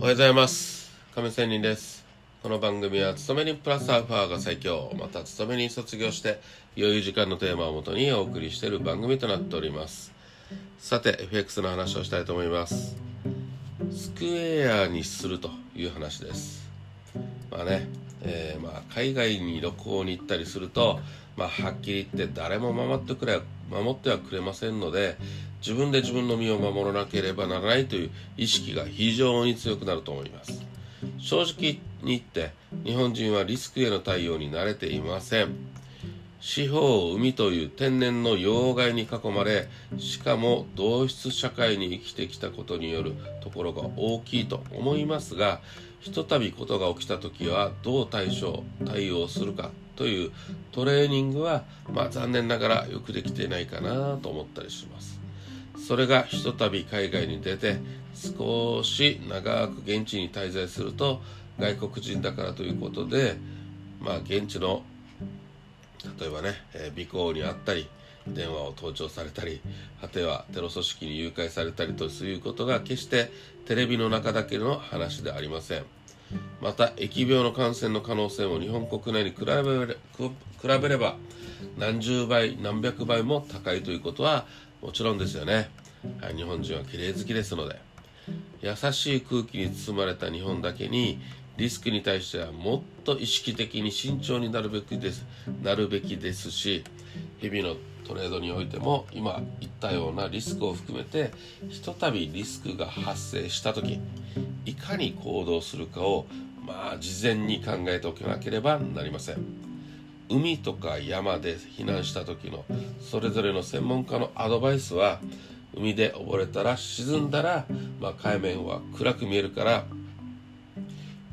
おはようございます。亀仙人です。この番組は勤めにプラスアルファが最強。また勤めに卒業して余裕時間のテーマをもとにお送りしている番組となっております。さて FX の話をしたいと思います。スクエアにするという話です。まあね、えー、まあ海外に旅行に行ったりするとまあ、はっきり言って誰も守ってくれ守ってはくれませんので自分で自分の身を守らなければならないという意識が非常に強くなると思います。正直に言って日本人はリスクへの対応に慣れていません。四方海という天然の要害に囲まれしかも同質社会に生きてきたことによるところが大きいと思いますがひとたびことが起きた時はどう対処対応するかというトレーニングは、まあ、残念ながらよくできていないかなと思ったりします。それがひとたび海外に出て少し長く現地に滞在すると外国人だからということでまあ現地の例えばね、え、尾行にあったり電話を盗聴されたり果てはテロ組織に誘拐されたりということが決してテレビの中だけの話でありません。また疫病の感染の可能性も日本国内に比べれば何十倍何百倍も高いということはもちろんですよね、はい、日本人は綺麗好きですので。優しい空気に包まれた日本だけにリスクに対してはもっと意識的に慎重になるべきですなるべきですし日々のトレードにおいても今言ったようなリスクを含めてひとたびリスクが発生した時いかに行動するかをまあ事前に考えておかなければなりません。海とか山で避難した時のそれぞれの専門家のアドバイスは海で溺れたら沈んだら、まあ、海面は暗く見えるから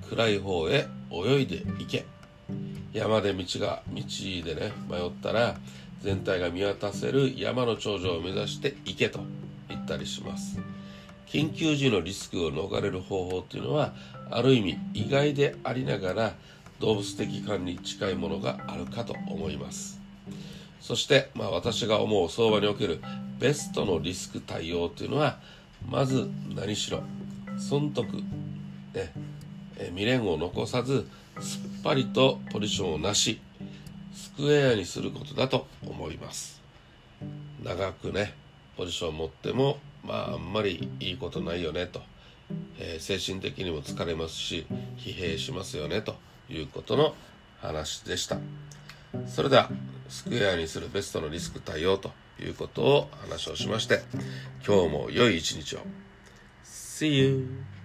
暗い方へ泳いで行け。山で道が道でね迷ったら全体が見渡せる山の頂上を目指して行けと言ったりします。緊急時のリスクを逃れる方法っていうのはある意味意外でありながら動物的感に近いものがあるかと思います。そして、まあ、私が思う相場におけるベストのリスク対応というのはまず何しろ損得、ね、未練を残さずすっぱりとポジションをなしスクエアにすることだと思います。長くねポジション持ってもまああんまりいいことないよねと、えー、精神的にも疲れますし疲弊しますよねということの話でした。それではスクエアにするベストのリスク対応ということを話をしまして今日も良い一日を。See you!